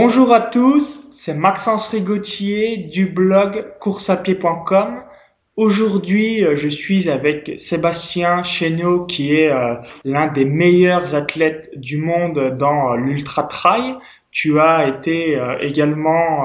Bonjour à tous, c'est Maxence Rigotier du blog coursapied.com. Aujourd'hui, euh, je suis avec Sébastien Chéneau qui est euh, l'un des meilleurs athlètes du monde dans euh, l'ultra trail. Tu as été également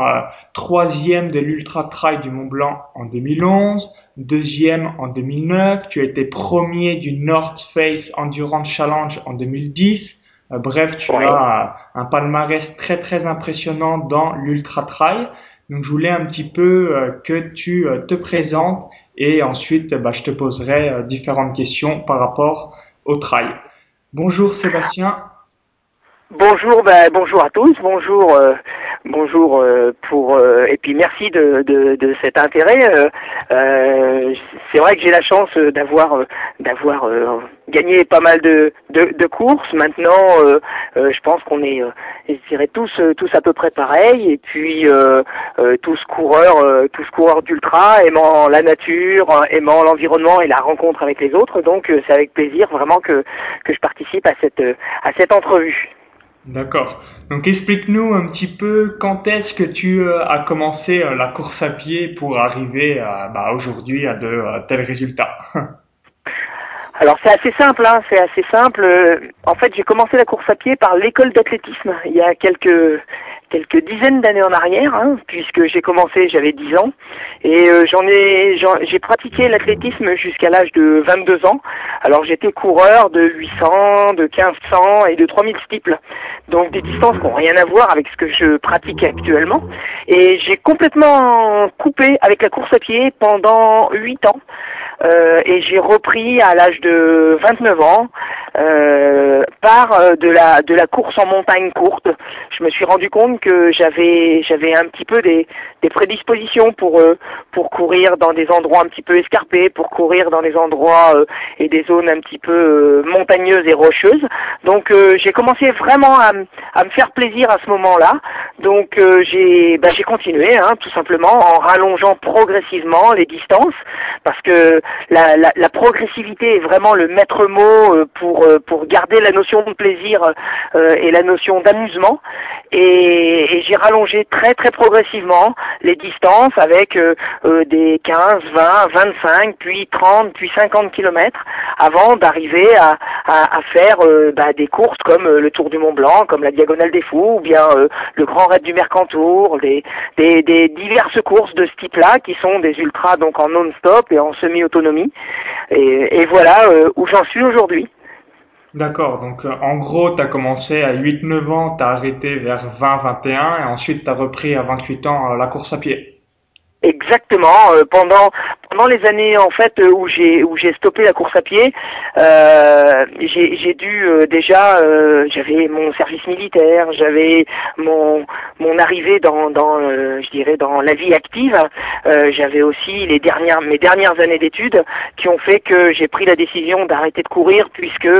troisième de l'ultra trail du Mont Blanc en 2011, deuxième en 2009. Tu as été premier du North Face Endurance Challenge en 2010 euh, bref, tu as un palmarès très très impressionnant dans l'ultra trail. Donc je voulais un petit peu euh, que tu euh, te présentes et ensuite bah, je te poserai différentes questions par rapport au trail. Bonjour Sébastien. Bonjour, ben, bonjour à tous, bonjour, bonjour pour et puis merci de, de, de cet intérêt. c'est vrai que j'ai la chance d'avoir d'avoir gagné pas mal de, de, courses. Maintenant, euh, euh, je pense qu'on est, euh, je tous, tous à peu près pareils. Et puis tous coureurs, tous coureurs d'ultra, aimant la nature, aimant l'environnement et la rencontre avec les autres. Donc, c'est avec plaisir vraiment que que je participe à cette à cette entrevue. D'accord. Donc explique-nous un petit peu quand est-ce que tu as commencé la course à pied pour arriver bah, aujourd'hui à de tels résultats? Alors c'est assez simple, hein, c'est assez simple. Euh, en fait, j'ai commencé la course à pied par l'école d'athlétisme il y a quelques quelques dizaines d'années en arrière, hein, puisque j'ai commencé, j'avais 10 ans, et euh, j'en ai, j'ai pratiqué l'athlétisme jusqu'à l'âge de 22 ans. Alors j'étais coureur de 800, de 1500 et de 3000 steeples, donc des distances qui n'ont rien à voir avec ce que je pratique actuellement. Et j'ai complètement coupé avec la course à pied pendant 8 ans. Euh, et j'ai repris à l'âge de 29 ans euh, par euh, de la de la course en montagne courte. Je me suis rendu compte que j'avais j'avais un petit peu des des prédispositions pour pour courir dans des endroits un petit peu escarpés, pour courir dans des endroits et des zones un petit peu montagneuses et rocheuses. Donc j'ai commencé vraiment à, à me faire plaisir à ce moment-là. Donc j'ai bah, j'ai continué hein, tout simplement en rallongeant progressivement les distances parce que la, la, la progressivité est vraiment le maître mot pour euh, pour garder la notion de plaisir euh, et la notion d'amusement. Et, j'ai rallongé très très progressivement les distances avec euh, des 15, 20, 25, puis 30, puis 50 kilomètres avant d'arriver à, à, faire bah, des courses comme le Tour du Mont Blanc, comme la Diagonale des Fous, ou bien le Grand Raid du Mercantour, des, des, diverses courses de ce type-là qui sont des ultras donc en non-stop et en semi-autonomie. Et, et voilà où j'en suis aujourd'hui. D'accord, donc euh, en gros, tu as commencé à 8-9 ans, tu as arrêté vers 20-21 et ensuite tu as repris à 28 ans euh, la course à pied. Exactement. Euh, pendant pendant les années en fait euh, où j'ai où j'ai stoppé la course à pied, euh, j'ai j'ai dû euh, déjà j'avais mon service militaire, j'avais mon mon arrivée dans dans je dirais dans la vie active, j'avais aussi les dernières mes dernières années d'études qui ont fait que j'ai pris la décision d'arrêter de courir puisque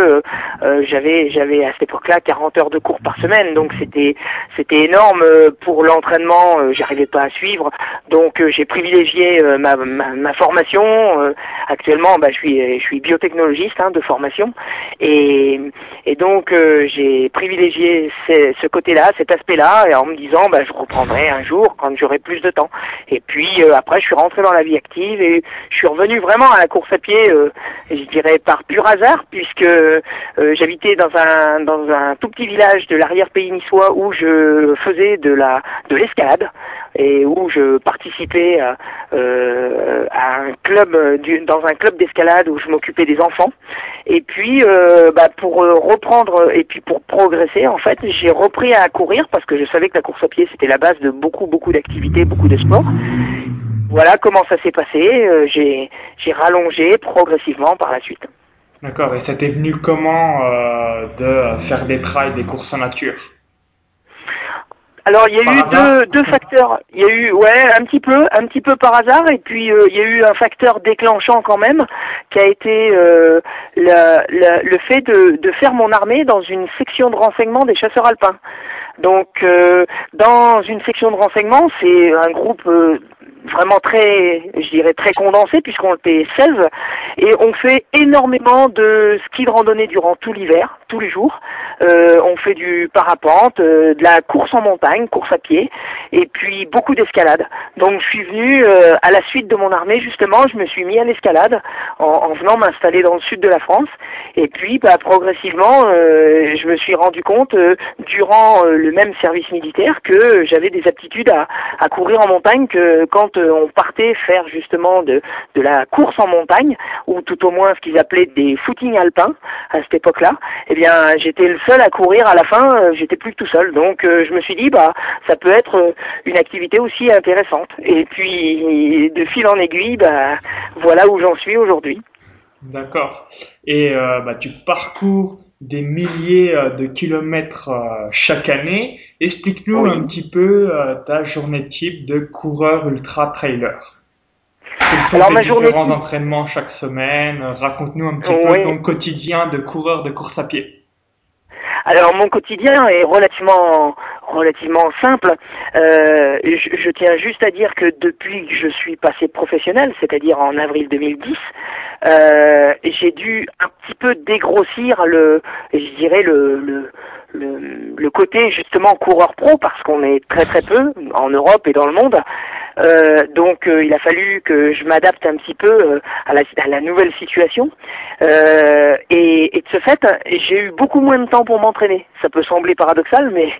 j'avais j'avais à cette époque-là 40 heures de cours par semaine. Donc c'était c'était énorme pour l'entraînement, j'arrivais pas à suivre. Donc j'ai privilégié euh, ma, ma, formation. Euh, actuellement, bah, je suis je suis biotechnologiste hein, de formation et, et donc euh, j'ai privilégié ce, côté-là, cet aspect-là, en me disant bah, je reprendrai un jour quand j'aurai plus de temps. Et puis après, je suis rentré dans la vie active et je suis revenu vraiment à la course à pied, je dirais par pur hasard, puisque j'habitais dans un dans un tout petit village de l'arrière-pays niçois où je faisais de la de l'escalade et où je participais à, euh, à un club dans un club d'escalade où je m'occupais des enfants. Et puis euh, bah, pour euh, reprendre et puis pour progresser en fait, j'ai repris à courir parce que je savais que la course à pied c'était la base de beaucoup beaucoup d'activités, beaucoup de sports. Voilà comment ça s'est passé. j'ai j'ai rallongé progressivement par la suite. D'accord. Et ça t'est venu comment de faire des trails, des courses en nature? Alors il y a eu deux, deux facteurs. Il y a eu ouais un petit peu un petit peu par hasard et puis euh, il y a eu un facteur déclenchant quand même qui a été euh, le, le fait de, de faire mon armée dans une section de renseignement des chasseurs alpins. Donc euh, dans une section de renseignement c'est un groupe vraiment très, je dirais très condensé puisqu'on était 16 et on fait énormément de ski de randonnée durant tout l'hiver, tous les jours. Euh, on fait du parapente, euh, de la course en montagne, course à pied et puis beaucoup d'escalade. Donc je suis venu euh, à la suite de mon armée justement, je me suis mis à l'escalade en, en, venant m'installer dans le sud de la France et puis bah, progressivement je me suis rendu compte durant le même service militaire que j'avais des aptitudes à, courir en montagne que quand euh, on partait faire justement de, de la course en montagne, ou tout au moins ce qu'ils appelaient des footings alpins à cette époque-là, eh bien j'étais le seul à courir à la fin, euh, j'étais plus que tout seul. Donc euh, je me suis dit bah ça peut être une activité aussi intéressante. Et puis de fil en aiguille, bah voilà où j'en suis aujourd'hui. D'accord. Et bah, tu parcours des milliers de kilomètres chaque année. Explique-nous un petit peu euh, ta journée type de coureur ultra trailer. Quels sont tes différents entraînements chaque semaine? Raconte-nous un petit peu ton quotidien de coureur de course à pied. Alors mon quotidien est relativement relativement simple. Euh, je, je, tiens juste à dire que depuis que je suis passé professionnel, c'est-à-dire en avril 2010, euh, j'ai dû un petit peu dégrossir le, je dirais le, le le, le, côté justement coureur pro parce qu'on est très très peu en Europe et dans le monde. Euh, donc euh, il a fallu que je m'adapte un petit peu euh, à, la, à, la, nouvelle situation. Euh, et, et, de ce fait, j'ai eu beaucoup moins de temps pour m'entraîner. Ça peut sembler paradoxal, mais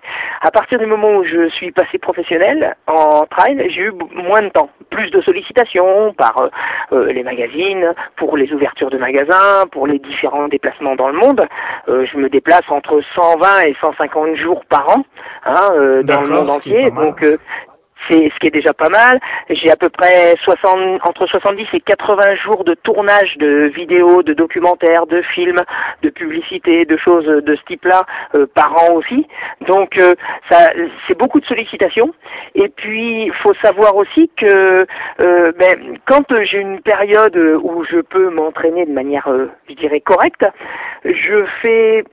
à partir du moment où je suis passé professionnel en trail, j'ai eu moins de temps, plus de sollicitations par les magazines, pour les ouvertures de magasins, pour les différents déplacements dans le monde. je me déplace entre 120 et 150 jours par an hein, dans le monde entier. Donc c'est ce qui est déjà pas mal. J'ai à peu près 60, entre 70 et 80 jours de tournage de vidéos, de documentaires, de films, de publicités, de choses de ce type-là euh, par an aussi. Donc euh, ça, c'est beaucoup de sollicitations. Et puis il faut savoir aussi que euh, ben, quand j'ai une période où je peux m'entraîner de manière, je dirais correcte, je fais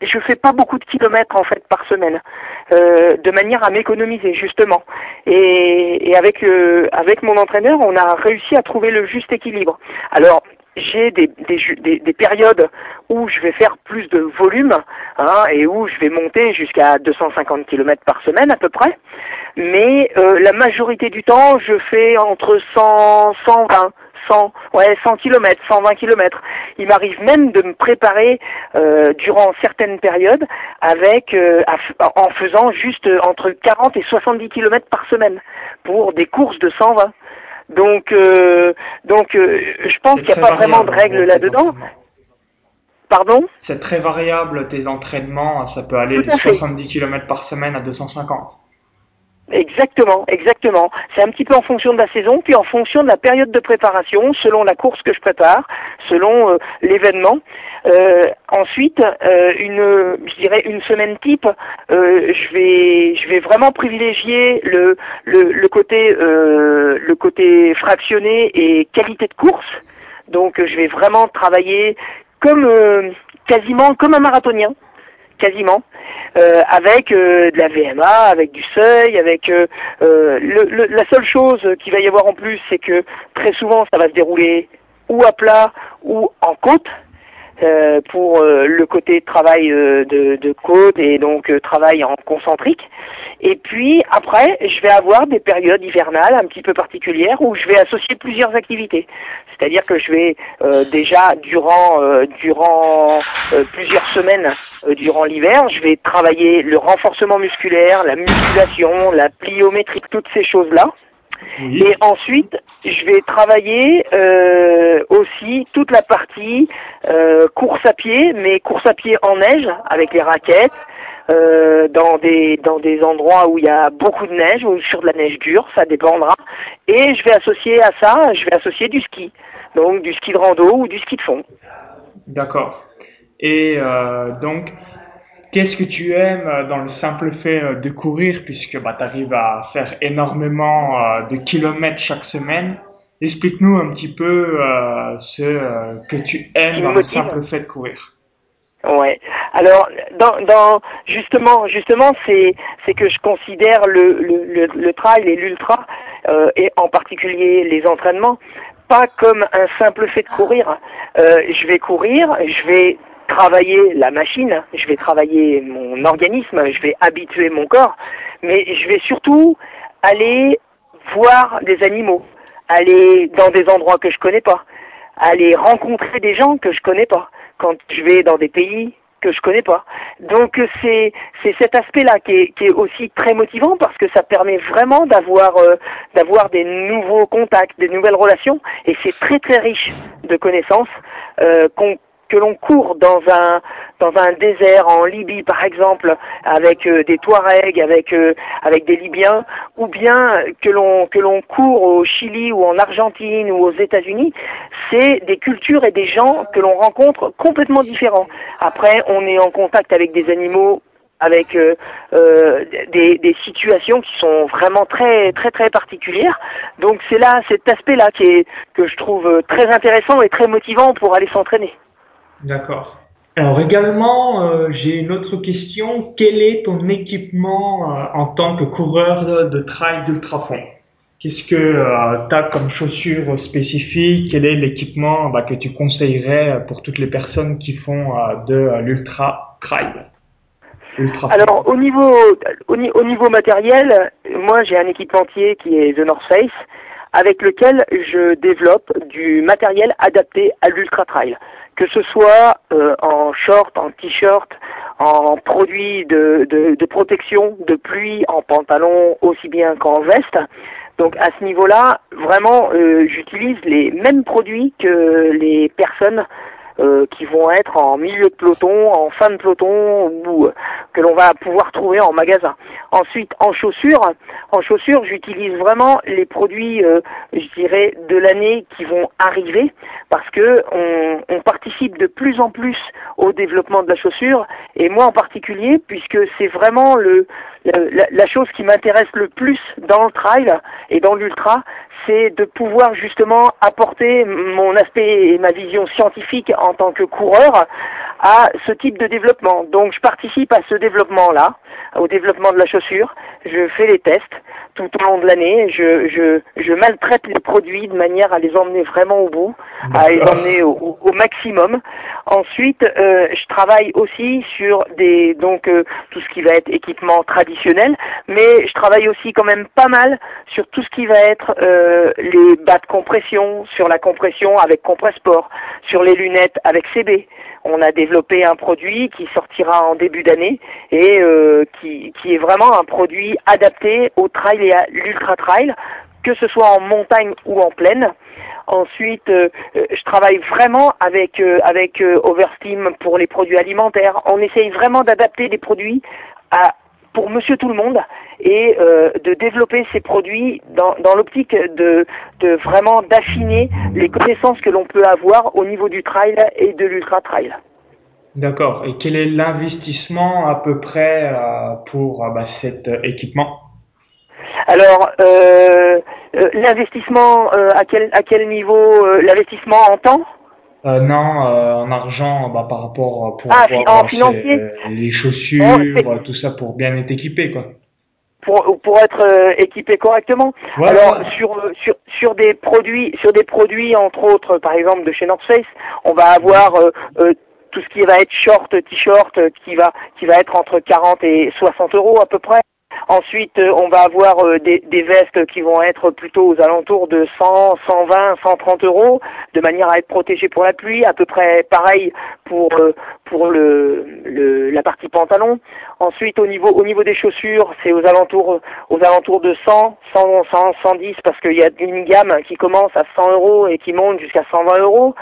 je fais pas beaucoup de kilomètres en fait par semaine, euh, de manière à m'économiser justement. Et, et avec euh, avec mon entraîneur, on a réussi à trouver le juste équilibre. Alors j'ai des, des, des, périodes où je vais faire plus de volume hein, et où je vais monter jusqu'à 250 km par semaine à peu près. Mais euh, la majorité du temps, je fais entre 100, 120, 100, ouais, 100 km, 120 km. Il m'arrive même de me préparer euh, durant certaines périodes avec euh, en faisant juste entre 40 et 70 km par semaine pour des courses de 120. Donc, euh, donc, euh, je pense qu'il n'y a pas vraiment de règles là-dedans. Pardon? C'est très variable tes entraînements. Ça peut aller de 70 km par semaine à 250. Exactement, exactement. C'est un petit peu en fonction de la saison, puis en fonction de la période de préparation, selon la course que je prépare, selon euh, l'événement. Euh, ensuite, euh, une, je dirais une semaine type, je vais, je vais vraiment privilégier le, le, le côté, le côté fractionné et qualité de course. Donc, je vais vraiment travailler comme quasiment comme un marathonien quasiment, euh, avec euh, de la VMA, avec du seuil, avec euh, le, la seule chose qu'il va y avoir en plus, c'est que très souvent ça va se dérouler ou à plat ou en côte. Pour le côté travail de, de, côte et donc travail en concentrique. Et puis après, je vais avoir des périodes hivernales un petit peu particulières où je vais associer plusieurs activités. C'est-à-dire que je vais euh, déjà durant euh, durant euh, plusieurs semaines durant l'hiver, je vais travailler le renforcement musculaire, la musculation, la pliométrie, toutes ces choses-là. Et ensuite, je vais travailler aussi toute la partie course à pied, mais course à pied en neige avec les raquettes, euh, dans des dans des endroits où il y a beaucoup de neige ou sur de la neige dure, ça dépendra. Et je vais associer à ça, je vais associer du ski, donc du ski de rando ou du ski de fond. D'accord. Et euh, donc, qu'est-ce que tu aimes dans le simple fait euh, de courir, puisque bah, tu arrives à faire énormément euh, de kilomètres chaque semaine Explique-nous un petit peu ce que tu aimes dans le simple fait de courir. Ouais. Alors, dans, dans justement, justement, c'est c'est que je considère le le, le, trail et l'ultra et en particulier les entraînements, pas comme un simple fait de courir. je vais courir, je vais travailler la machine, je vais travailler mon organisme, je vais habituer mon corps, mais je vais surtout aller voir des animaux, aller dans des endroits que je connais pas, aller rencontrer des gens que je connais pas. Quand je vais dans des pays que je connais pas. Donc c'est c'est cet aspect-là qui est, qui est aussi très motivant parce que ça permet vraiment d'avoir euh, d'avoir des nouveaux contacts, des nouvelles relations et c'est très très riche de connaissances euh, qu'on que l'on court dans un dans un désert en Libye par exemple avec euh, des Touaregs avec euh, avec des Libyens ou bien que l'on que l'on court au Chili ou en Argentine ou aux États-Unis c'est des cultures et des gens que l'on rencontre complètement différents après on est en contact avec des animaux avec euh, des, des, situations qui sont vraiment très très très particulières. Donc c'est là cet aspect-là qui est que je trouve très intéressant et très motivant pour aller s'entraîner. D'accord. Alors également, euh, j'ai une autre question. Quel est ton équipement euh, en tant que coureur de trail d'ultrafond? Qu'est-ce que euh, tu as comme chaussures spécifiques? Quel est l'équipement bah, que tu conseillerais pour toutes les personnes qui font de l'ultra trail? Alors au niveau au, niveau matériel, moi j'ai un équipementier qui est The North Face avec lequel je développe du matériel adapté à l'ultra trail que ce soit euh, en short, en t-shirt, en produits de, de, protection, de pluie, en pantalon aussi bien qu'en veste. Donc à ce niveau-là, vraiment, euh, j'utilise les mêmes produits que les personnes euh, qui vont être en milieu de peloton, en fin de peloton ou euh, que l'on va pouvoir trouver en magasin. Ensuite, en chaussures, en chaussures, j'utilise vraiment les produits, euh, je dirais, de l'année qui vont arriver parce que on, on, participe de plus en plus au développement de la chaussure et moi en particulier puisque c'est vraiment le la, la chose qui m'intéresse le plus dans le trail et dans l'ultra, c'est de pouvoir justement apporter mon aspect et ma vision scientifique en tant que coureur à ce type de développement. Donc je participe à ce développement-là, au développement de la chaussure, je fais les tests tout au long de l'année, je, je, je maltraite les produits de manière à les emmener vraiment au bout, à les emmener au, au maximum. Ensuite, euh, je travaille aussi sur des donc euh, tout ce qui va être équipement traditionnel, mais je travaille aussi quand même pas mal sur tout ce qui va être euh, les bas de compression, sur la compression avec Compressport, sur les lunettes avec CB. On a développé un produit qui sortira en début d'année et qui, qui est vraiment un produit adapté au trail et à l'ultra trail, que ce soit en montagne ou en plaine. Ensuite, euh, euh, je travaille vraiment avec euh, avec Oversteam pour les produits alimentaires. On essaye vraiment d'adapter des produits à pour Monsieur Tout le Monde et de développer ces produits dans, dans l'optique de, de vraiment d'affiner les connaissances que l'on peut avoir au niveau du trail et de l'ultra trail. D'accord. Et quel est l'investissement à peu près pour bah, cet équipement? Alors, euh, euh, l'investissement euh, à quel à quel niveau L'investissement en temps? Non, en argent, bah, par rapport pour ah, en financier, les chaussures, tout ça pour bien être équipé, quoi. Pour, pour être équipé correctement. Alors sur sur sur des produits sur des produits entre autres par exemple de chez North Face, on va avoir tout ce qui va être short, t-shirt qui va qui va être entre 40 et 60 euros à peu près. Ensuite, euh, on va avoir euh, des, vestes qui vont être plutôt aux alentours de 100, 120, 130 euros, de manière à être protégé pour la pluie. À peu près pareil pour euh, pour le, la partie pantalon. Ensuite, au niveau au niveau des chaussures, c'est aux alentours aux alentours de 100, 100, 100 110 parce qu'il y a une gamme qui commence à 100 euros et qui monte jusqu'à 120 euros.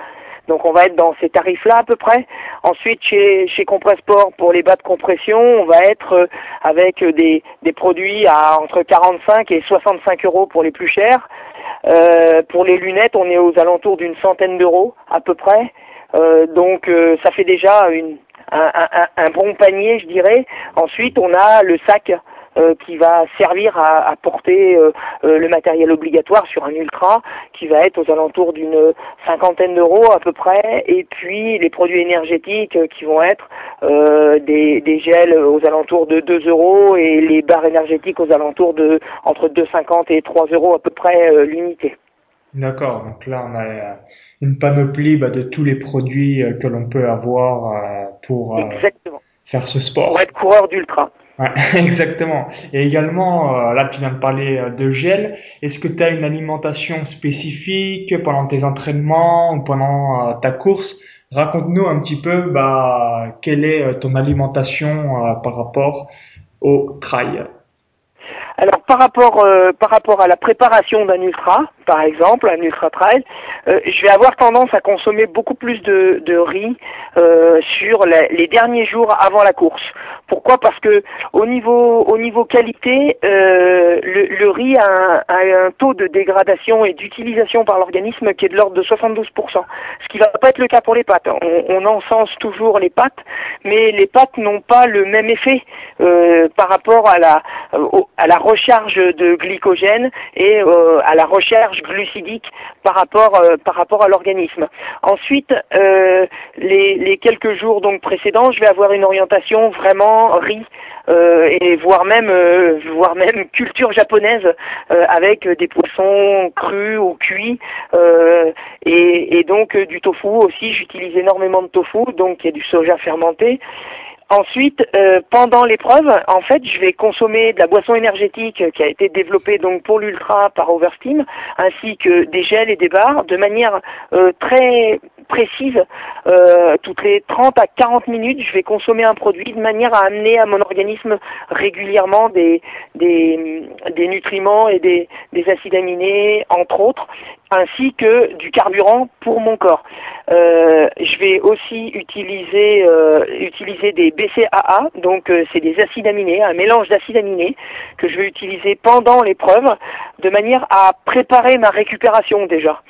Donc on va être dans ces tarifs-là à peu près. Ensuite, chez, chez Compressport, pour les bas de compression, on va être euh, avec des, des produits à entre 45 et 65 euros pour les plus chers. Euh, pour les lunettes, on est aux alentours d'une centaine d'euros à peu près. Euh, donc ça fait déjà un, bon panier, je dirais. Ensuite, on a le sac euh, qui va servir à, porter euh, le matériel obligatoire sur un ultra qui va être aux alentours d'une cinquantaine d'euros à peu près et puis les produits énergétiques qui vont être des, des gels aux alentours de 2 euros et les barres énergétiques aux alentours de entre 2,50 et 3 euros à peu près l'unité. D'accord, donc là on a une panoplie bah, de tous les produits que l'on peut avoir pour faire ce sport. Pour être coureur d'ultra. Ouais, exactement. Et également, euh, là tu viens de parler euh, de gel, est-ce que tu as une alimentation spécifique pendant tes entraînements ou pendant euh, ta course? Raconte-nous un petit peu bah, quelle est ton alimentation par rapport au trail. Alors par rapport par rapport à la préparation d'un ultra, par exemple, un ultra trail, je vais avoir tendance à consommer beaucoup plus de, de riz sur les derniers jours avant la course. Pourquoi? Parce que au niveau au niveau qualité, euh, le, riz a un, taux de dégradation et d'utilisation par l'organisme qui est de l'ordre de 72%, ce qui va pas être le cas pour les pâtes. On, on encense toujours les pâtes, mais les pâtes n'ont pas le même effet euh, par rapport à la à la recharge de glycogène et euh, à la recharge glucidique par rapport euh, par rapport à l'organisme. Ensuite, euh, les, quelques jours donc précédents, je vais avoir une orientation vraiment riz euh, et voire même voire même culture japonaise avec des poissons crus ou cuits et, et, donc du tofu aussi j'utilise énormément de tofu donc il y a du soja fermenté Ensuite, pendant l'épreuve, en fait, je vais consommer de la boisson énergétique qui a été développée donc pour l'ultra par Oversteam, ainsi que des gels et des barres, de manière très précise. Euh, toutes les 30 à 40 minutes, je vais consommer un produit de manière à amener à mon organisme régulièrement des, des, nutriments et des acides aminés, entre autres, ainsi que du carburant pour mon corps. Euh, je vais aussi utiliser euh, utiliser des BCAA, donc euh, c'est des acides aminés, un mélange d'acides aminés que je vais utiliser pendant l'épreuve, de manière à préparer ma récupération déjà.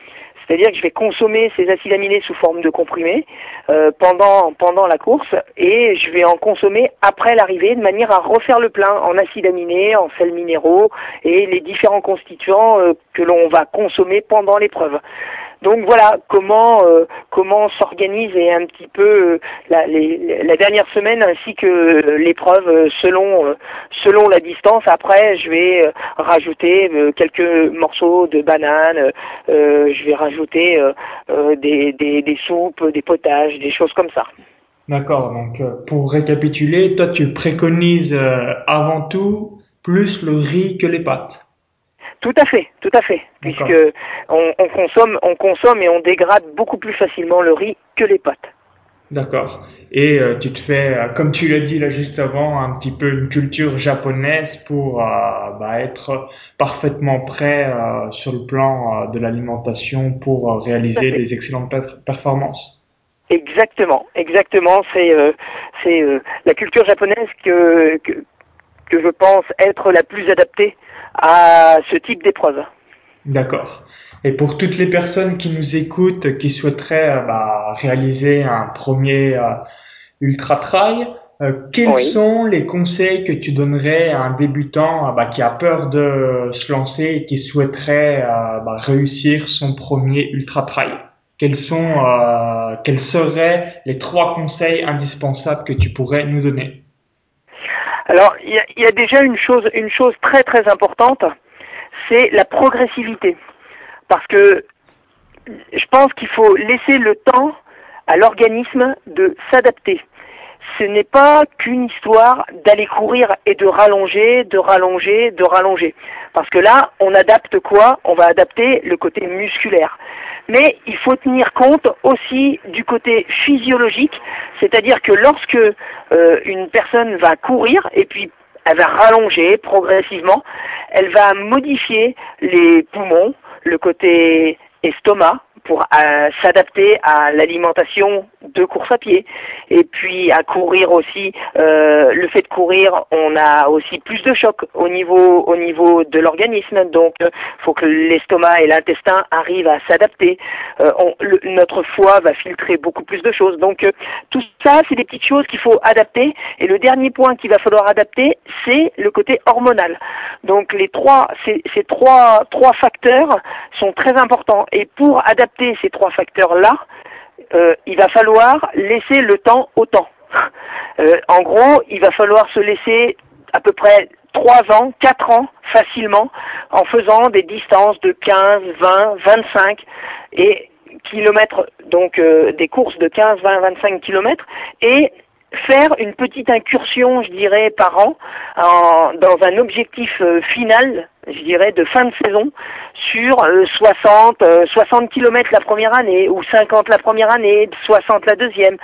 C'est-à-dire que je vais consommer ces acides aminés sous forme de comprimés euh, pendant pendant la course et je vais en consommer après l'arrivée de manière à refaire le plein en acides aminés, en sels minéraux et les différents constituants euh, que l'on va consommer pendant l'épreuve. Donc voilà comment euh, comment s'organise un petit peu euh, la, dernière semaine ainsi que l'épreuve euh, selon selon la distance. Après, je vais rajouter quelques morceaux de banane, je vais rajouter des, des, des soupes, des potages, des choses comme ça. D'accord. Donc pour récapituler, toi tu préconises avant tout plus le riz que les pâtes. Tout à fait, tout à fait, puisque on, consomme, on consomme et on dégrade beaucoup plus facilement le riz que les pâtes. D'accord. Et euh, tu te fais, euh, comme tu l'as dit là juste avant, un petit peu une culture japonaise pour euh, bah, être parfaitement prêt sur le plan de l'alimentation pour réaliser des excellentes performances. Exactement, exactement. C'est c'est la culture japonaise que, que que je pense être la plus adaptée à ce type d'épreuve. D'accord. Et pour toutes les personnes qui nous écoutent, qui souhaiteraient euh, bah, réaliser un premier euh, ultra trail, euh, quels sont les conseils que tu donnerais à un débutant bah, qui a peur de se lancer et qui souhaiterait bah, réussir son premier ultra trail? Quels sont, quels seraient les trois conseils indispensables que tu pourrais nous donner? Alors, il y, a, déjà une chose, une chose très très importante, c'est la progressivité. Parce que je pense qu'il faut laisser le temps à l'organisme de s'adapter. Ce n'est pas qu'une histoire d'aller courir et de rallonger, de rallonger, de rallonger. Parce que là, on adapte quoi? On va adapter le côté musculaire. Mais il faut tenir compte aussi du côté physiologique, c'est-à-dire que lorsque euh, une personne va courir et puis elle va rallonger progressivement, elle va modifier les poumons, le côté estomac pour euh, s'adapter à l'alimentation de course à pied. Et puis à courir aussi, euh, le fait de courir, on a aussi plus de choc au niveau au niveau de l'organisme. Donc, il faut que l'estomac et l'intestin arrivent à s'adapter. notre foie va filtrer beaucoup plus de choses. Donc, tout ça, c'est des petites choses qu'il faut adapter. Et le dernier point qu'il va falloir adapter, c'est le côté hormonal. Donc, les trois, ces, ces trois trois facteurs sont très importants. Et pour adapter ces trois facteurs-là, euh, il va falloir laisser le temps au temps. Euh, en gros, il va falloir se laisser à peu près 3 ans, 4 ans facilement en faisant des distances de 15, 20, 25 et kilomètres, donc euh, des courses de 15, 20, 25 kilomètres et faire une petite incursion, je dirais, par an dans un objectif final je dirais, de fin de saison sur 60, 60 km la première année, ou 50 la première année, 60 la deuxième,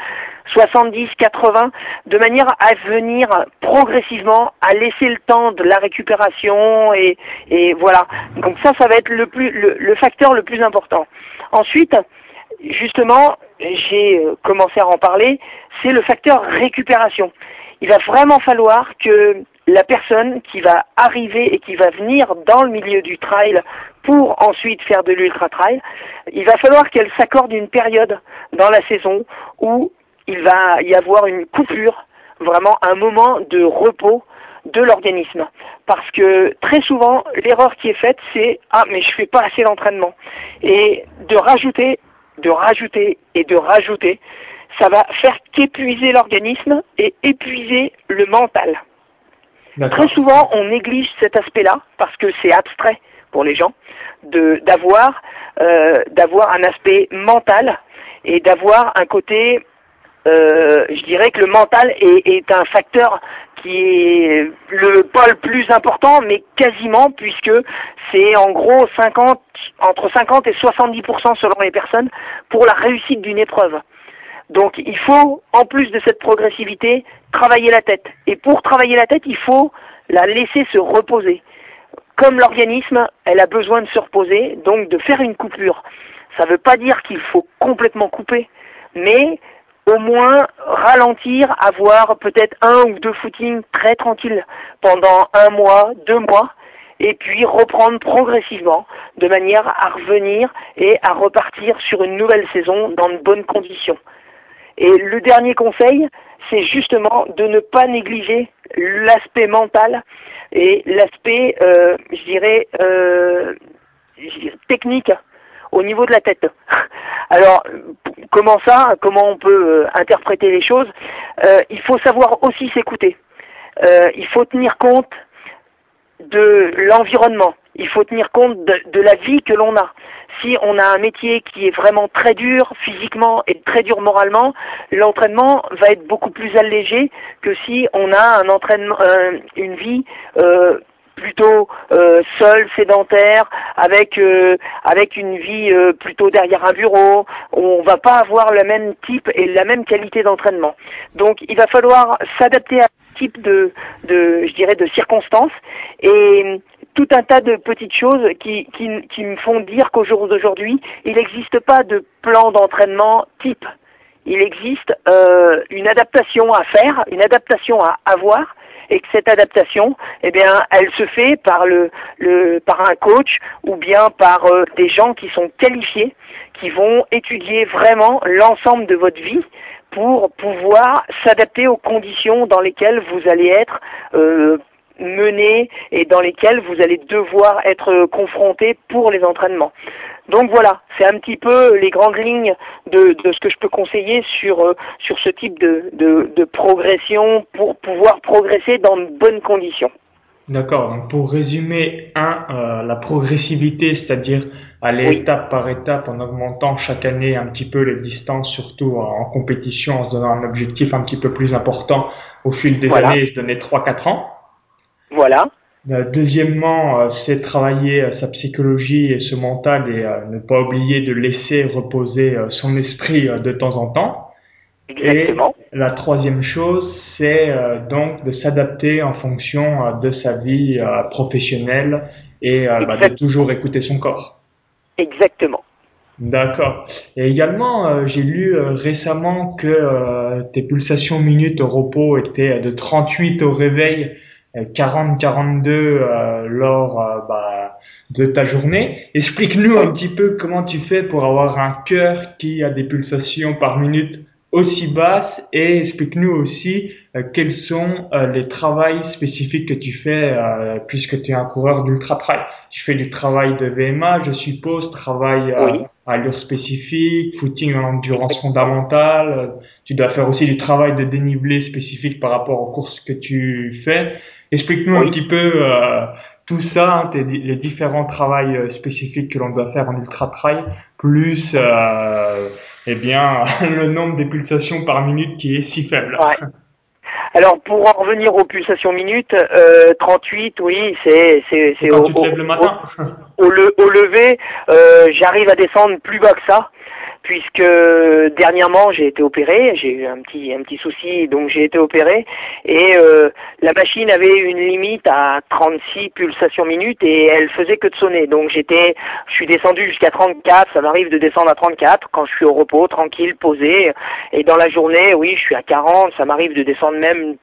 70, 80, de manière à venir progressivement, à laisser le temps de la récupération, et, et voilà. Donc ça, ça va être le, plus, le, facteur le plus important. Ensuite, justement, j'ai euh, commencé à en parler, c'est le facteur récupération. Il va vraiment falloir que la personne qui va arriver et qui va venir dans le milieu du trail pour ensuite faire de l'ultra trail, il va falloir qu'elle s'accorde une période dans la saison où il va y avoir une coupure, vraiment un moment de repos de l'organisme. Parce que très souvent, l'erreur qui est faite, c'est ah mais je fais pas assez d'entraînement et de rajouter, de rajouter et de rajouter, ça va faire qu'épuiser l'organisme et épuiser le mental. Très souvent, on néglige cet aspect-là parce que c'est abstrait pour les gens de d'avoir euh, d'avoir un aspect mental et d'avoir un côté, euh, je dirais que le mental est, est un facteur qui est le pas le plus important, mais quasiment puisque c'est en gros 50 entre 50 et 70% selon les personnes pour la réussite d'une épreuve. Donc il faut, en plus de cette progressivité, travailler la tête. Et pour travailler la tête, il faut la laisser se reposer. Comme l'organisme, elle a besoin de se reposer, donc de faire une coupure. Ça ne veut pas dire qu'il faut complètement couper, mais au moins ralentir, avoir peut-être un ou deux footings très tranquilles pendant un mois, deux mois, et puis reprendre progressivement de manière à revenir et à repartir sur une nouvelle saison dans de bonnes conditions. Et le dernier conseil, c'est justement de ne pas négliger l'aspect mental et l'aspect, euh, je dirais, euh, technique au niveau de la tête. Alors, comment ça Comment on peut euh, interpréter les choses Il faut savoir aussi s'écouter. il faut tenir compte de l'environnement. Il faut tenir compte de la vie que l'on a si on a un métier qui est vraiment très dur physiquement et très dur moralement, l'entraînement va être beaucoup plus allégé que si on a un entraînement, euh, une vie euh, plutôt euh, seule, sédentaire, avec avec une vie plutôt derrière un bureau. On va pas avoir le même type et la même qualité d'entraînement. Donc, il va falloir s'adapter à ce type de, de, je dirais, de circonstances et tout un tas de petites choses qui, qui, qui me font dire qu'au jour d'aujourd'hui, il n'existe pas de plan d'entraînement type. Il existe euh, une adaptation à faire, une adaptation à avoir, et que cette adaptation, eh bien, elle se fait par le, par un coach ou bien par euh, des gens qui sont qualifiés, qui vont étudier vraiment l'ensemble de votre vie pour pouvoir s'adapter aux conditions dans lesquelles vous allez être euh, menées et dans lesquelles vous allez devoir être confronté pour les entraînements. Donc voilà, c'est un petit peu les grandes lignes de, de ce que je peux conseiller sur, euh, sur ce type de, de, de progression pour pouvoir progresser dans de bonnes conditions. D'accord, donc pour résumer, un, euh, la progressivité, c'est-à-dire aller étape par étape en augmentant chaque année un petit peu les distances, surtout en compétition, en se donnant un objectif un petit peu plus important au fil des années, se donner 3-4 ans. Voilà. Euh, deuxièmement, euh, c'est travailler euh, sa psychologie et ce mental et ne pas oublier de laisser reposer son esprit de temps en temps. Exactement. Et la troisième chose, c'est donc de s'adapter en fonction de sa vie professionnelle et bah, de toujours écouter son corps. Exactement. D'accord. Et également, j'ai lu récemment que tes pulsations minutes au repos étaient de 38 au réveil, 40-42 lors bah, de ta journée. Explique-nous un petit peu comment tu fais pour avoir un cœur qui a des pulsations par minute aussi basses et explique-nous aussi euh, quels sont euh, les travails spécifiques que tu fais euh, puisque tu es un coureur d'ultra trail. Tu fais du travail de VMA, je suppose, travail à allure spécifique, footing en endurance fondamentale. Tu dois faire aussi du travail de dénivelé spécifique par rapport aux courses que tu fais. Explique-nous un petit peu tout ça, hein, les différents travails euh, spécifiques que l'on doit faire en ultra trail, plus euh, eh bien le nombre de pulsations par minute qui est si faible. Ouais. Alors pour en revenir aux pulsations minutes, euh, 38, oui, c'est c'est c'est au, au, le matin. au, le, au lever, euh, j'arrive à descendre plus bas que ça puisque dernièrement j'ai été opéré, j'ai eu un petit un petit souci, donc j'ai été opéré et euh, la machine avait une limite à 36 pulsations minutes et elle faisait que de sonner. Donc j'étais, je suis descendu jusqu'à 34, ça m'arrive de descendre à 34 quand je suis au repos, tranquille, posé. Et dans la journée, oui, je suis à 40, ça m'arrive de descendre même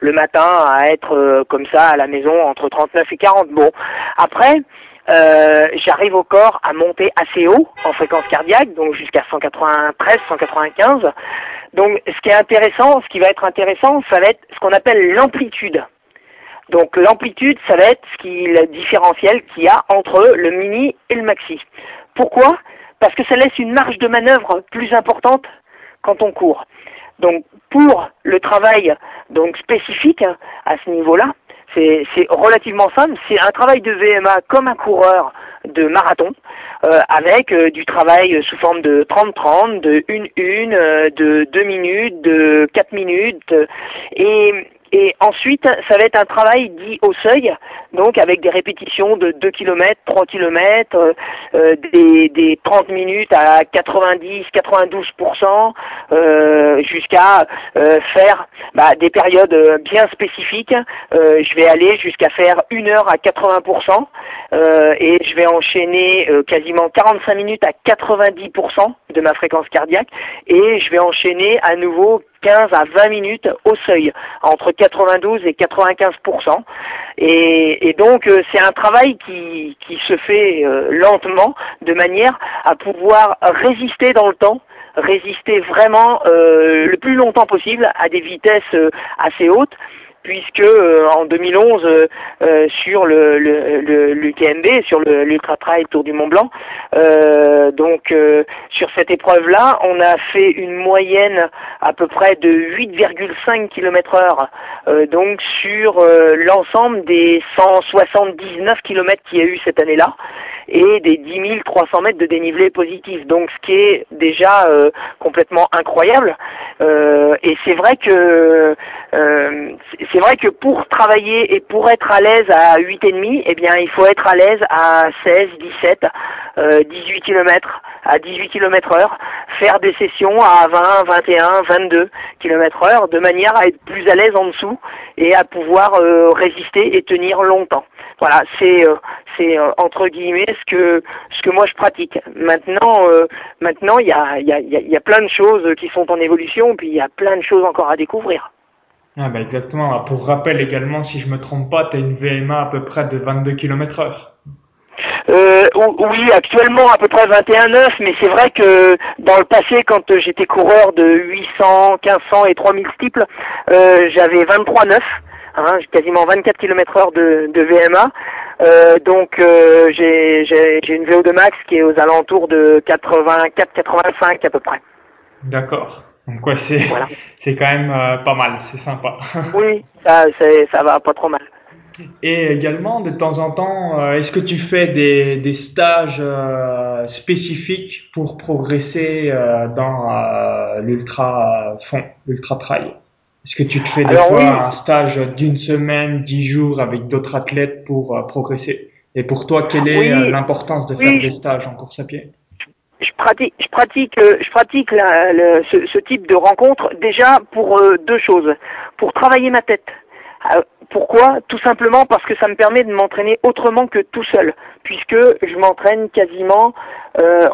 le matin à être euh, comme ça à la maison entre 39 et 40. Bon, après. Euh, j'arrive au corps à monter assez haut en fréquence cardiaque, donc jusqu'à 193, 195. Donc ce qui est intéressant, ce qui va être intéressant, ça va être ce qu'on appelle l'amplitude. Donc l'amplitude, ça va être ce qui le différentiel qu'il y a entre le mini et le maxi. Pourquoi? Parce que ça laisse une marge de manœuvre plus importante quand on court. Donc pour le travail donc spécifique à ce niveau-là, c'est relativement simple. C'est un travail de VMA comme un coureur de marathon, euh, avec euh, du travail sous forme de 30-30, de 1-1, euh, de 2 minutes, de 4 minutes. et et ensuite, ça va être un travail dit au seuil, donc avec des répétitions de 2 km, 3 km, euh, des, des 30 minutes à 90-92%, euh, jusqu'à euh, faire bah, des périodes euh, bien spécifiques. Euh, je vais aller jusqu'à faire une heure à 80%, et je vais enchaîner quasiment 45 minutes à 90% de ma fréquence cardiaque, et je vais enchaîner à nouveau 15 à 20 minutes au seuil, entre 92 et 95 et, et donc euh, c'est un travail qui, qui se fait euh, lentement, de manière à pouvoir résister dans le temps résister vraiment euh, le plus longtemps possible à des vitesses assez hautes puisque euh, en 2011 euh, euh, sur le, le, l'UTMB, sur le l'Ultra Trail Tour du Mont Blanc, donc sur cette épreuve-là, on a fait une moyenne à peu près de 8,5 km/h, donc sur l'ensemble des 179 km qu'il y a eu cette année-là et des 10 300 mètres de dénivelé positif. Donc ce qui est déjà complètement incroyable. et c'est vrai que c'est vrai que pour travailler et pour être à l'aise à 8,5, eh bien, il faut être à l'aise à 16, 17, 18 km, à 18 km heure, faire des sessions à 20, 21, 22 km heure, de manière à être plus à l'aise en dessous et à pouvoir euh, résister et tenir longtemps. Voilà, c'est euh, c'est euh, entre guillemets ce que ce que moi je pratique. Maintenant, maintenant il y a il y a il y a plein de choses qui sont en évolution, puis il y a plein de choses encore à découvrir. Ah bah exactement. Pour rappel également, si je me trompe pas, tu as une VMA à peu près de 22 km heure. Euh, oui, actuellement à peu près 21,9, mais c'est vrai que dans le passé, quand j'étais coureur de 800, 1500 et 3000 steeples, euh, j'avais 23,9, hein, quasiment 24 km heure de, de VMA. Euh, donc euh, j'ai une VO2 max qui est aux alentours de 84-85 à peu près. D'accord. Donc ouais, c'est c'est quand même euh, pas mal, c'est sympa. oui, ça ça va pas trop mal. Et également, de temps en temps, est-ce que tu fais des, des stages euh, spécifiques pour progresser dans l'ultra fond, l'ultra trail? Est-ce que tu te fais des fois un stage d'une semaine, dix jours avec d'autres athlètes pour progresser? Et pour toi, quelle est l'importance de faire des stages en course à pied? Je pratique, je pratique, euh, je pratique la, ce, ce, type de rencontre déjà pour euh, deux choses. Pour travailler ma tête. Euh, pourquoi? Tout simplement parce que ça me permet de m'entraîner autrement que tout seul, puisque je m'entraîne quasiment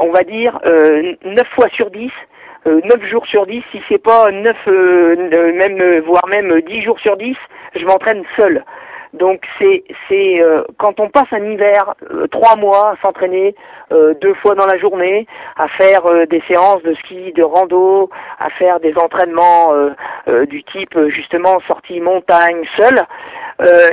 on va dire 9 fois sur 10 euh, 9 jours sur 10, si c'est pas 9, euh, même voire même 10 jours sur 10, je m'entraîne seul. Donc c'est c'est euh, quand on passe un hiver euh, trois mois à s'entraîner euh, deux fois dans la journée, à faire des séances de ski, de rando, à faire des entraînements du type justement sortie montagne seul.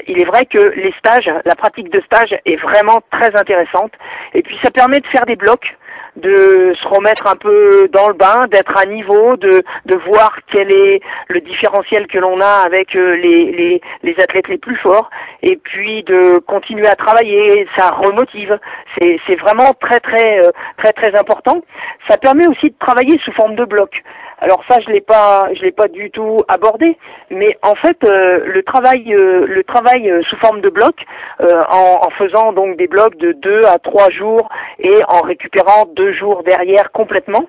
il est vrai que les stages, la pratique de stage est vraiment très intéressante et puis ça permet de faire des blocs de se remettre un peu dans le bain, d'être à niveau, de, de voir quel est le différentiel que l'on a avec euh, les, les, athlètes les plus forts, et puis de continuer à travailler, ça remotive. C'est, c'est vraiment très très euh, très très important. Ça permet aussi de travailler sous forme de bloc. Alors ça, je l'ai pas, je l'ai pas du tout abordé, mais en fait, euh, le travail, euh, le travail euh, sous forme de bloc, en, en, faisant donc des blocs de deux à trois jours et en récupérant deux jours derrière complètement,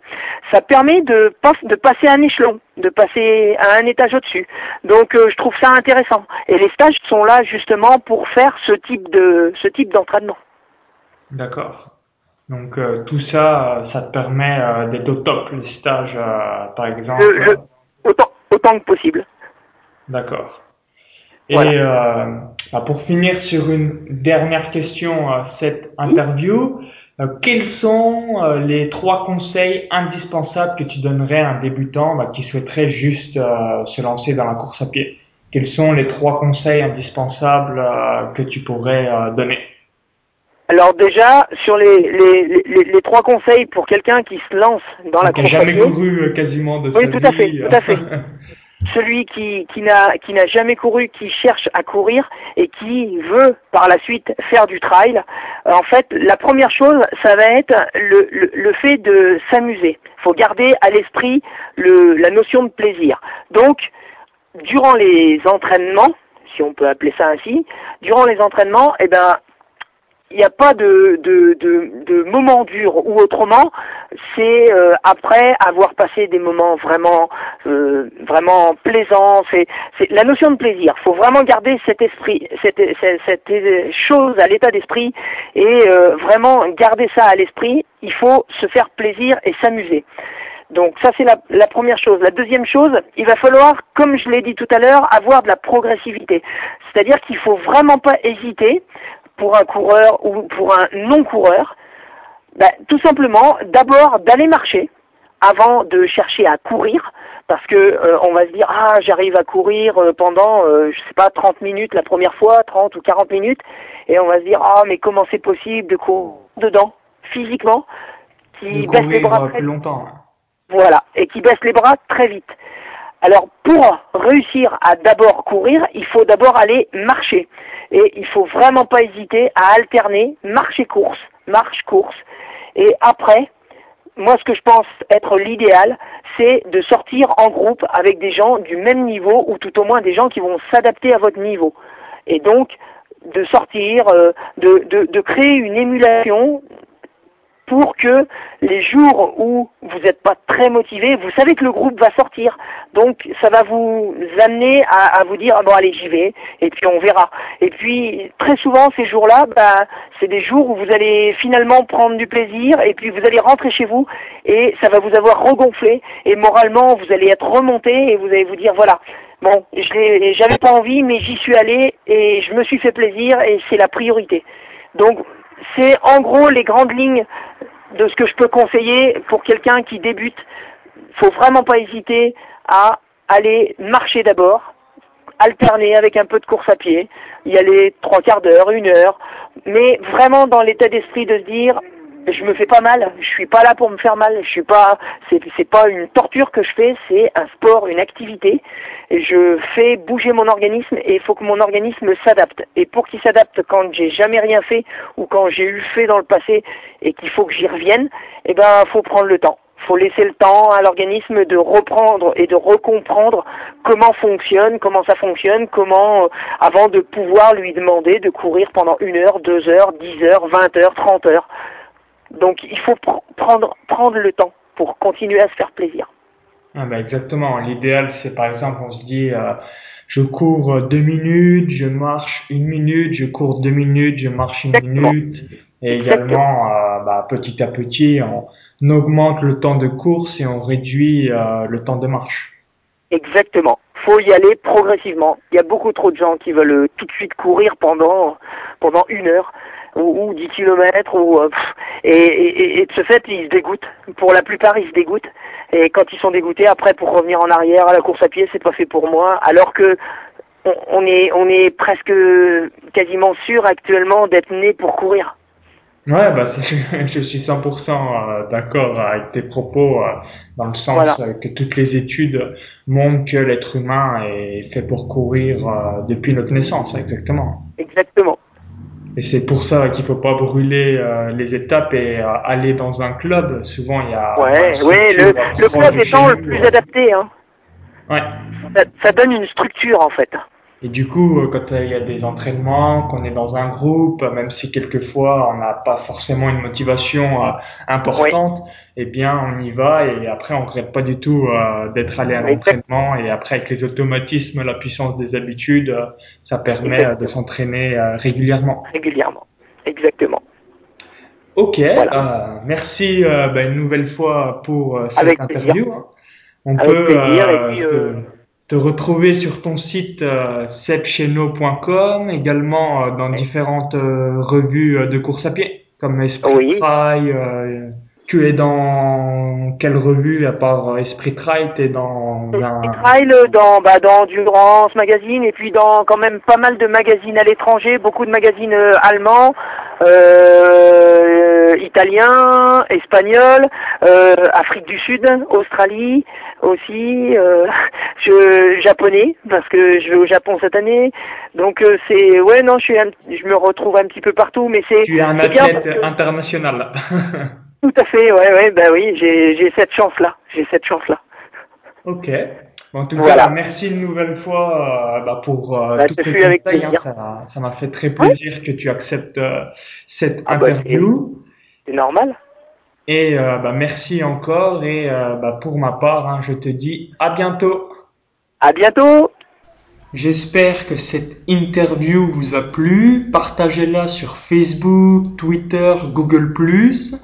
ça permet de, de passer un échelon, de passer à un étage au-dessus. Donc, je trouve ça intéressant. Et les stages sont là justement pour faire ce type de, ce type d'entraînement. D'accord. Donc euh, tout ça, euh, ça te permet euh, d'être au top, les stages, par exemple. autant, autant que possible. D'accord. Et bah, pour finir sur une dernière question, cette interview, quels sont les trois conseils indispensables que tu donnerais à un débutant bah, qui souhaiterait juste se lancer dans la course à pied? Quels sont les trois conseils indispensables que tu pourrais donner? Alors déjà, sur les, les, les, les trois conseils pour quelqu'un qui se lance dans la course à pied. jamais couru euh, quasiment de Oui, tout à fait, tout à fait. Celui qui, qui n'a qui n'a jamais couru, qui cherche à courir et qui veut par la suite faire du trail, euh, en fait, la première chose, ça va être le, le, le fait de s'amuser. Il faut garder à l'esprit le, la notion de plaisir. Donc, durant les entraînements, si on peut appeler ça ainsi, durant les entraînements, eh ben, il n'y a pas de, de, de, de moment dur ou autrement, c'est euh, après avoir passé des moments vraiment euh, vraiment plaisants. C'est, la notion de plaisir. Il faut vraiment garder cet esprit, cette, cette, chose à l'état d'esprit et euh, vraiment garder ça à l'esprit. Il faut se faire plaisir et s'amuser. Donc ça c'est la, la, première chose. La deuxième chose, il va falloir, comme je l'ai dit tout à l'heure, avoir de la progressivité. C'est-à-dire qu'il faut vraiment pas hésiter pour un coureur ou pour un non-coureur ben, Tout simplement, d'abord d'aller marcher avant de chercher à courir, parce que euh, on va se dire ah j'arrive à courir euh, pendant euh, je sais pas 30 minutes la première fois, 30 ou 40 minutes, et on va se dire ah mais comment c'est possible de courir dedans physiquement, qui baisse les bras très longtemps. Voilà, et qui baisse les bras très vite. Alors pour réussir à d'abord courir, il faut d'abord aller marcher. Et il faut vraiment pas hésiter à alterner marche et course, marche, course. Et après, moi ce que je pense être l'idéal, c'est de sortir en groupe avec des gens du même niveau ou tout au moins des gens qui vont s'adapter à votre niveau. Et donc de sortir, euh, de créer une émulation pour que les jours où vous n'êtes pas très motivé, vous savez que le groupe va sortir. Donc ça va vous amener à, vous dire ah bon allez j'y vais et puis on verra. Et puis très souvent ces jours-là, bah, c'est des jours où vous allez finalement prendre du plaisir et puis vous allez rentrer chez vous et ça va vous avoir regonflé et moralement vous allez être remonté et vous allez vous dire voilà bon je j'avais pas envie mais j'y suis allé et je me suis fait plaisir et c'est la priorité. Donc c'est en gros les grandes lignes de ce que je peux conseiller pour quelqu'un qui débute. Faut vraiment pas hésiter à aller marcher d'abord, alterner avec un peu de course à pied, y aller trois quarts d'heure, une heure, mais vraiment dans l'état d'esprit de se dire je me fais pas mal, je suis pas là pour me faire mal, je suis pas, c'est, c'est pas une torture que je fais, c'est un sport, une activité. Je fais bouger mon organisme et il faut que mon organisme s'adapte. Et pour qu'il s'adapte quand j'ai jamais rien fait ou quand j'ai eu fait dans le passé et qu'il faut que j'y revienne, eh ben, faut prendre le temps. Faut laisser le temps à l'organisme de reprendre et de recomprendre comment fonctionne, comment ça fonctionne, comment, euh, avant de pouvoir lui demander de courir pendant une heure, deux heures, dix heures, vingt heures, trente heures. Donc il faut prendre, prendre le temps pour continuer à se faire plaisir. Ah bah exactement. L'idéal, c'est par exemple, on se dit, euh, je cours deux minutes, je marche une minute, je cours deux minutes, je marche une minute. Et également, euh, bah, petit à petit, on augmente le temps de course et on réduit le temps de marche. Exactement. Faut y aller progressivement. Il y a beaucoup trop de gens qui veulent tout de suite courir pendant pendant une heure ou, ou 10 kilomètres ou et, et, et, de ce fait ils se dégoûtent. Pour la plupart ils se dégoûtent et quand ils sont dégoûtés après pour revenir en arrière à la course à pied c'est pas fait pour moi alors que on, est on est presque quasiment sûr actuellement d'être né pour courir. Ouais, bah, je suis 100% euh, d'accord avec tes propos, euh, dans le sens que toutes les études montrent que l'être humain est fait pour courir euh, depuis notre naissance, exactement. Exactement. Et c'est pour ça qu'il faut pas brûler les étapes et aller dans un club. Souvent, il y a. Ouais, ouais, le, le club étant le plus adapté. Hein. Ouais. ça donne une structure en fait. Et du coup, euh, quand il y a des entraînements, qu'on est dans un groupe, même si quelquefois on n'a pas forcément une motivation euh, importante, eh bien on y va et après on regrette pas du tout euh, d'être allé à l'entraînement. Et après avec les automatismes, la puissance des habitudes, ça permet de s'entraîner régulièrement. Régulièrement, exactement. Ok, merci ben, une nouvelle fois pour cette interview. On peut te retrouver sur ton site euh, également euh, dans différentes euh, revues euh, de course à pied, comme Esprit oui. Trail. Tu es dans quelle revue à part Esprit Trail T'es dans Esprit Trail, dans bah, dans Durance Magazine et puis dans quand même pas mal de magazines à l'étranger, beaucoup de magazines allemands, italiens, espagnols, Afrique du Sud, Australie aussi, euh, je japonais parce que je vais au Japon cette année. Donc euh, c'est ouais non, je suis je me retrouve un petit peu partout, mais c'est tu es un athlète international. Tout à fait, ouais ouais bah oui, j'ai cette chance là, j'ai cette chance là. Ok. en tout cas, merci une nouvelle fois euh, bah, pour euh, bah, avec hein. ça m'a fait très plaisir que tu acceptes euh, cette ah, bah, interview. c'est normal. Et euh, bah, merci encore. Et bah, pour ma part, hein, je te dis à bientôt. À bientôt. J'espère que cette interview vous a plu. Partagez-la sur Facebook, Twitter, Google ⁇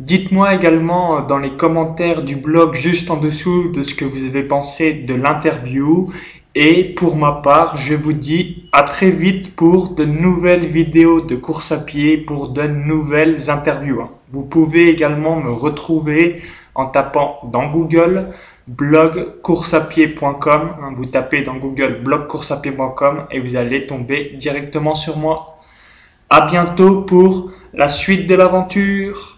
Dites-moi également dans les commentaires du blog juste en dessous de ce que vous avez pensé de l'interview et pour ma part, je vous dis à très vite pour de nouvelles vidéos de course à pied, pour de nouvelles interviews. Vous pouvez également me retrouver en tapant dans Google blog courseapied.com. Vous tapez dans Google blog courseapied.com et vous allez tomber directement sur moi. À bientôt pour la suite de l'aventure.